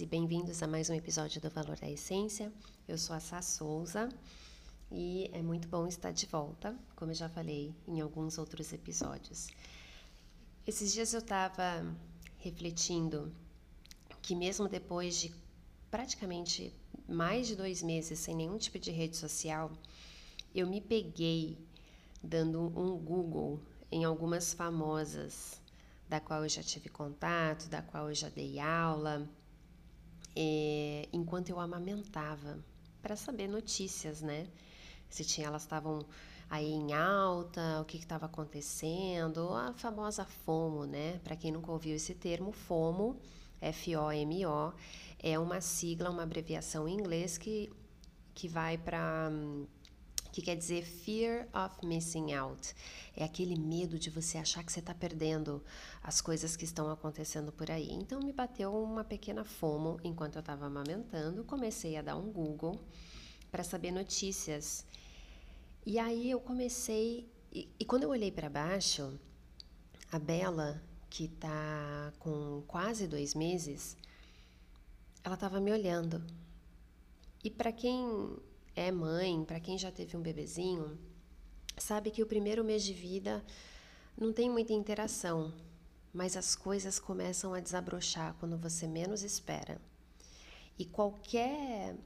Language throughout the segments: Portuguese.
e bem-vindos a mais um episódio do Valor da Essência. Eu sou a Sá Souza e é muito bom estar de volta, como eu já falei em alguns outros episódios. Esses dias eu estava refletindo que, mesmo depois de praticamente mais de dois meses sem nenhum tipo de rede social, eu me peguei dando um Google em algumas famosas da qual eu já tive contato, da qual eu já dei aula, é, enquanto eu amamentava, para saber notícias, né? Se tinha, elas estavam aí em alta, o que estava acontecendo, a famosa FOMO, né? Para quem nunca ouviu esse termo, FOMO, F-O-M-O, é uma sigla, uma abreviação em inglês que, que vai para que quer dizer fear of missing out. É aquele medo de você achar que você está perdendo as coisas que estão acontecendo por aí. Então me bateu uma pequena fomo enquanto eu estava amamentando, comecei a dar um Google para saber notícias. E aí eu comecei e, e quando eu olhei para baixo, a Bela que está com quase dois meses, ela estava me olhando. E para quem é mãe, para quem já teve um bebezinho, sabe que o primeiro mês de vida não tem muita interação, mas as coisas começam a desabrochar quando você menos espera. E qualquer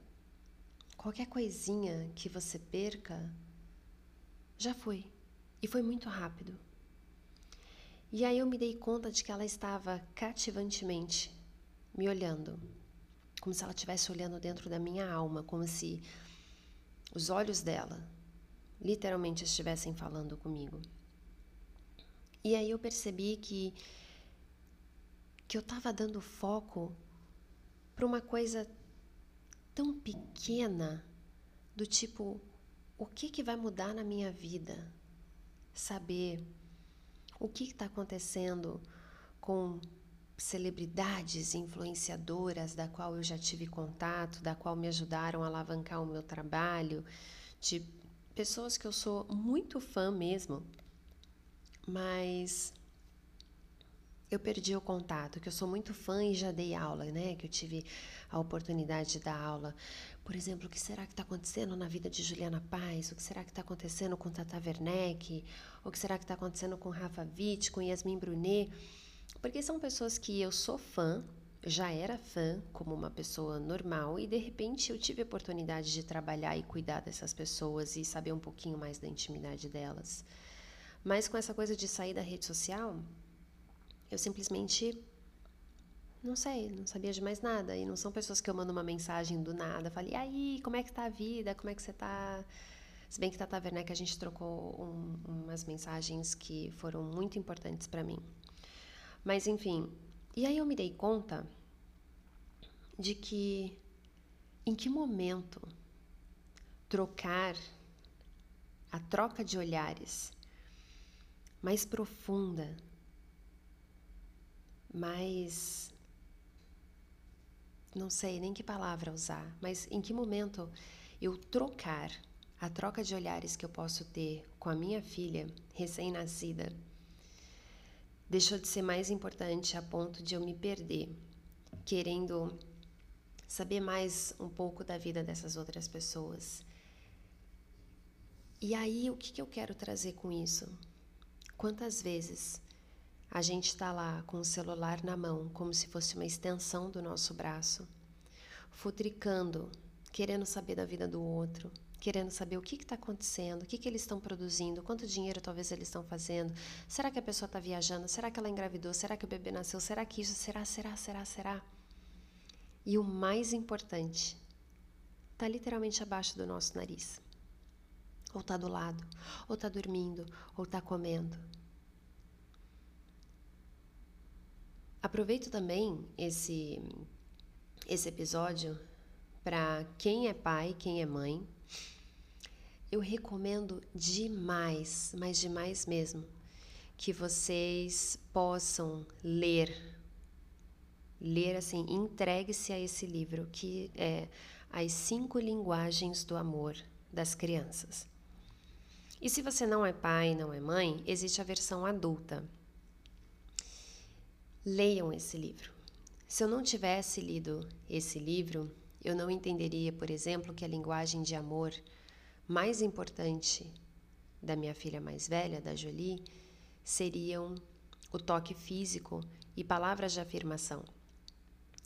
qualquer coisinha que você perca já foi. E foi muito rápido. E aí eu me dei conta de que ela estava cativantemente me olhando, como se ela estivesse olhando dentro da minha alma, como se os olhos dela literalmente estivessem falando comigo. E aí eu percebi que que eu estava dando foco para uma coisa tão pequena do tipo o que que vai mudar na minha vida? Saber o que está acontecendo com celebridades influenciadoras da qual eu já tive contato, da qual me ajudaram a alavancar o meu trabalho, de pessoas que eu sou muito fã mesmo, mas eu perdi o contato, que eu sou muito fã e já dei aula, né? Que eu tive a oportunidade de dar aula. Por exemplo, o que será que está acontecendo na vida de Juliana Paz? O que será que está acontecendo com Tata Werneck? O que será que está acontecendo com Rafa Witt, com Yasmin Brunet? Porque são pessoas que eu sou fã, já era fã como uma pessoa normal e de repente eu tive a oportunidade de trabalhar e cuidar dessas pessoas e saber um pouquinho mais da intimidade delas. Mas com essa coisa de sair da rede social, eu simplesmente não sei, não sabia de mais nada. E não são pessoas que eu mando uma mensagem do nada, falei, e aí, como é que tá a vida? Como é que você tá? Se bem que Tata Werneck a gente trocou um, umas mensagens que foram muito importantes para mim. Mas enfim, e aí eu me dei conta de que em que momento trocar a troca de olhares mais profunda, mais não sei nem que palavra usar, mas em que momento eu trocar a troca de olhares que eu posso ter com a minha filha recém-nascida deixou de ser mais importante a ponto de eu me perder, querendo saber mais um pouco da vida dessas outras pessoas. E aí, o que, que eu quero trazer com isso? Quantas vezes a gente está lá com o celular na mão, como se fosse uma extensão do nosso braço, futricando, querendo saber da vida do outro, querendo saber o que está acontecendo, o que, que eles estão produzindo, quanto dinheiro talvez eles estão fazendo, será que a pessoa está viajando, será que ela engravidou, será que o bebê nasceu, será que isso, será, será, será, será. E o mais importante, está literalmente abaixo do nosso nariz. Ou está do lado, ou está dormindo, ou está comendo. Aproveito também esse, esse episódio para quem é pai, quem é mãe, eu recomendo demais, mas demais mesmo, que vocês possam ler. Ler assim, entregue-se a esse livro, que é As Cinco Linguagens do Amor das Crianças. E se você não é pai, não é mãe, existe a versão adulta. Leiam esse livro. Se eu não tivesse lido esse livro, eu não entenderia, por exemplo, que a linguagem de amor mais importante da minha filha mais velha, da Jolie, seriam o toque físico e palavras de afirmação.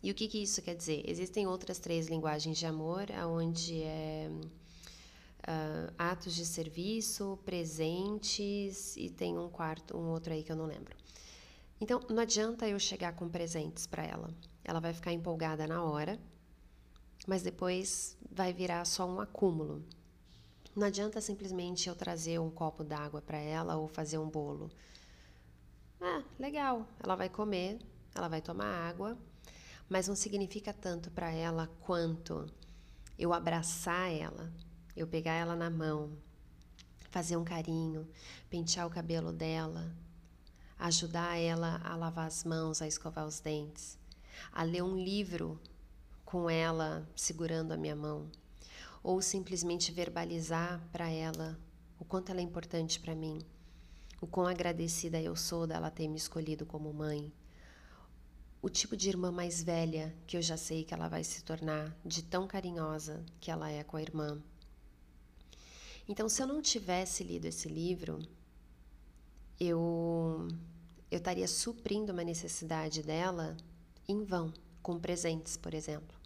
E o que, que isso quer dizer? Existem outras três linguagens de amor, onde é uh, atos de serviço, presentes e tem um quarto, um outro aí que eu não lembro. Então, não adianta eu chegar com presentes para ela. Ela vai ficar empolgada na hora, mas depois vai virar só um acúmulo. Não adianta simplesmente eu trazer um copo d'água para ela ou fazer um bolo. Ah, legal, ela vai comer, ela vai tomar água, mas não significa tanto para ela quanto eu abraçar ela, eu pegar ela na mão, fazer um carinho, pentear o cabelo dela, ajudar ela a lavar as mãos, a escovar os dentes, a ler um livro com ela segurando a minha mão, ou simplesmente verbalizar para ela o quanto ela é importante para mim, o quão agradecida eu sou dela ter me escolhido como mãe, o tipo de irmã mais velha que eu já sei que ela vai se tornar, de tão carinhosa que ela é com a irmã. Então, se eu não tivesse lido esse livro, eu eu estaria suprindo uma necessidade dela em vão, com presentes, por exemplo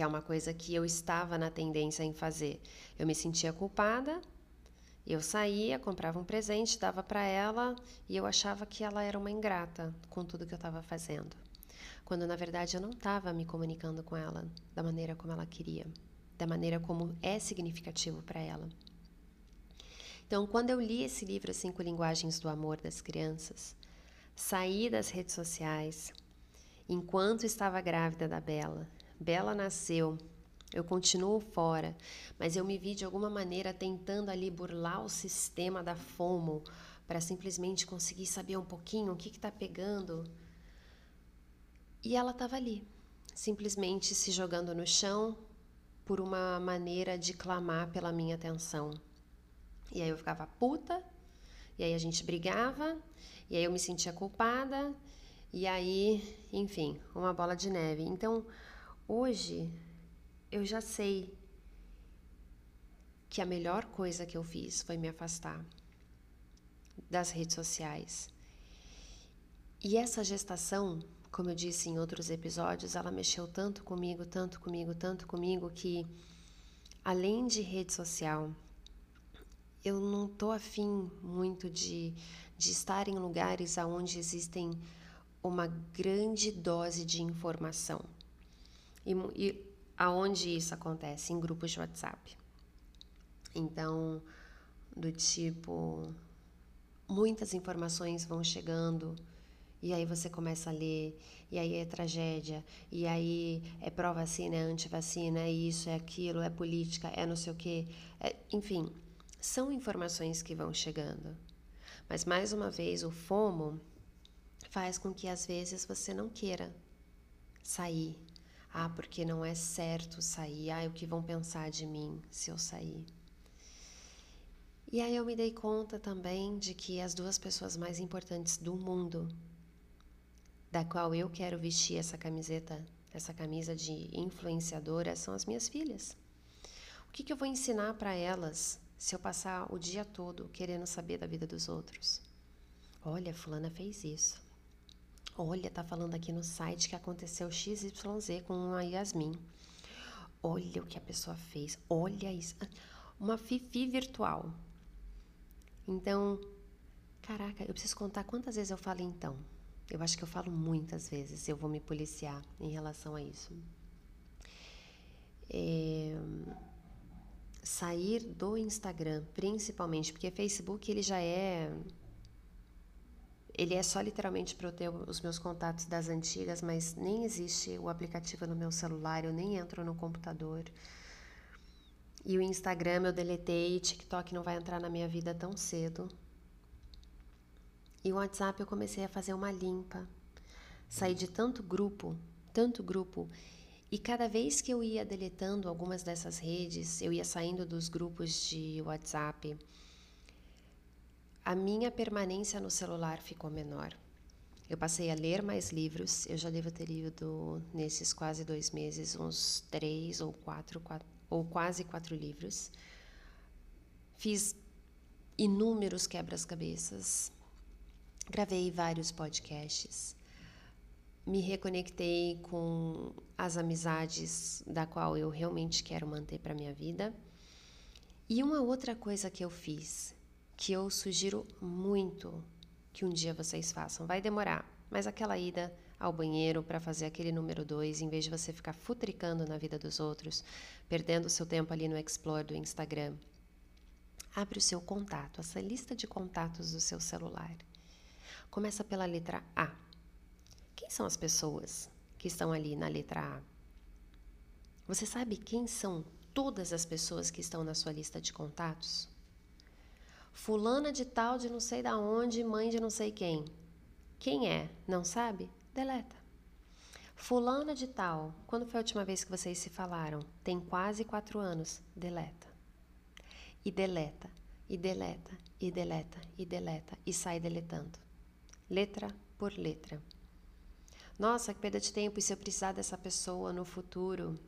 que é uma coisa que eu estava na tendência em fazer. Eu me sentia culpada, eu saía, comprava um presente, dava para ela e eu achava que ela era uma ingrata com tudo que eu estava fazendo. Quando na verdade eu não estava me comunicando com ela da maneira como ela queria, da maneira como é significativo para ela. Então, quando eu li esse livro Cinco Linguagens do Amor das Crianças, saí das redes sociais enquanto estava grávida da Bela Bela nasceu, eu continuo fora, mas eu me vi de alguma maneira tentando ali burlar o sistema da FOMO para simplesmente conseguir saber um pouquinho o que está pegando. E ela estava ali, simplesmente se jogando no chão por uma maneira de clamar pela minha atenção. E aí eu ficava puta, e aí a gente brigava, e aí eu me sentia culpada, e aí, enfim, uma bola de neve. Então, Hoje eu já sei que a melhor coisa que eu fiz foi me afastar das redes sociais. E essa gestação, como eu disse em outros episódios, ela mexeu tanto comigo, tanto comigo, tanto comigo que além de rede social, eu não tô afim muito de, de estar em lugares onde existem uma grande dose de informação. E, e aonde isso acontece? Em grupos de WhatsApp. Então, do tipo, muitas informações vão chegando e aí você começa a ler, e aí é tragédia, e aí é pró-vacina, é anti-vacina, é isso, é aquilo, é política, é não sei o quê. É, enfim, são informações que vão chegando. Mas, mais uma vez, o FOMO faz com que às vezes você não queira sair ah, porque não é certo sair. Ah, o que vão pensar de mim se eu sair? E aí eu me dei conta também de que as duas pessoas mais importantes do mundo, da qual eu quero vestir essa camiseta, essa camisa de influenciadora, são as minhas filhas. O que, que eu vou ensinar para elas se eu passar o dia todo querendo saber da vida dos outros? Olha, fulana fez isso. Olha, tá falando aqui no site que aconteceu XYZ com a Yasmin. Olha o que a pessoa fez. Olha isso. Uma Fifi virtual. Então, caraca, eu preciso contar quantas vezes eu falo então. Eu acho que eu falo muitas vezes. Eu vou me policiar em relação a isso. É, sair do Instagram, principalmente, porque Facebook ele já é ele é só literalmente para eu ter os meus contatos das antigas, mas nem existe o aplicativo no meu celular, eu nem entro no computador. E o Instagram eu deletei, TikTok não vai entrar na minha vida tão cedo. E o WhatsApp eu comecei a fazer uma limpa. Saí de tanto grupo, tanto grupo, e cada vez que eu ia deletando algumas dessas redes, eu ia saindo dos grupos de WhatsApp a minha permanência no celular ficou menor. Eu passei a ler mais livros. Eu já devo ter lido, nesses quase dois meses, uns três ou quatro, quatro ou quase quatro livros. Fiz inúmeros quebras-cabeças. Gravei vários podcasts. Me reconectei com as amizades da qual eu realmente quero manter para minha vida. E uma outra coisa que eu fiz, que eu sugiro muito que um dia vocês façam. Vai demorar, mas aquela ida ao banheiro para fazer aquele número dois, em vez de você ficar futricando na vida dos outros, perdendo seu tempo ali no Explore do Instagram, abre o seu contato, essa lista de contatos do seu celular. Começa pela letra A. Quem são as pessoas que estão ali na letra A? Você sabe quem são todas as pessoas que estão na sua lista de contatos? Fulana de tal de não sei da onde, mãe de não sei quem. Quem é? Não sabe? Deleta. Fulana de tal, quando foi a última vez que vocês se falaram? Tem quase quatro anos. Deleta. E deleta, e deleta, e deleta, e deleta, e sai deletando. Letra por letra. Nossa, que perda de tempo, e se eu precisar dessa pessoa no futuro?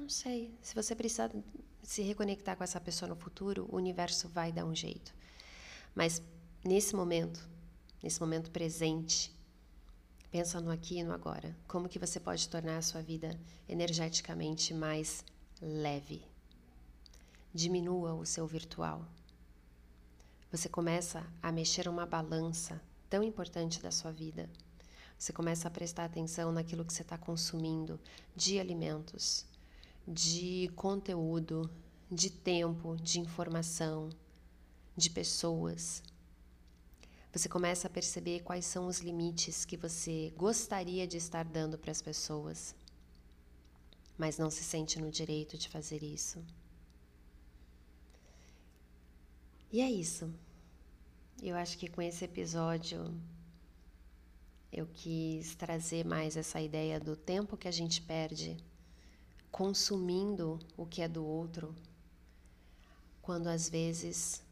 Não sei. Se você precisar se reconectar com essa pessoa no futuro, o universo vai dar um jeito. Mas nesse momento, nesse momento presente, pensa no aqui e no agora. Como que você pode tornar a sua vida energeticamente mais leve? Diminua o seu virtual. Você começa a mexer uma balança tão importante da sua vida. Você começa a prestar atenção naquilo que você está consumindo de alimentos, de conteúdo, de tempo, de informação, de pessoas. Você começa a perceber quais são os limites que você gostaria de estar dando para as pessoas, mas não se sente no direito de fazer isso. E é isso. Eu acho que com esse episódio eu quis trazer mais essa ideia do tempo que a gente perde consumindo o que é do outro, quando às vezes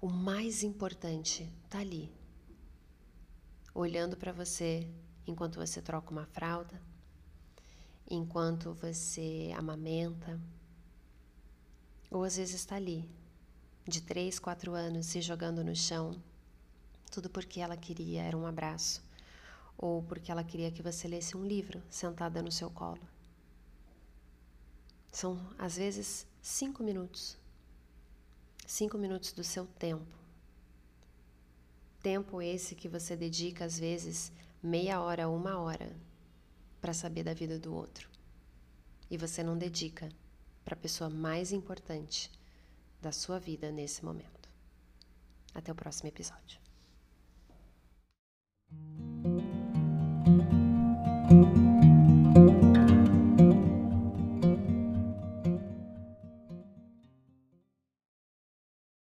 o mais importante está ali, olhando para você enquanto você troca uma fralda, enquanto você amamenta, ou às vezes está ali, de três, quatro anos, se jogando no chão, tudo porque ela queria era um abraço, ou porque ela queria que você lesse um livro sentada no seu colo. São, às vezes, cinco minutos. Cinco minutos do seu tempo. Tempo esse que você dedica, às vezes, meia hora, uma hora, para saber da vida do outro. E você não dedica para a pessoa mais importante da sua vida nesse momento. Até o próximo episódio.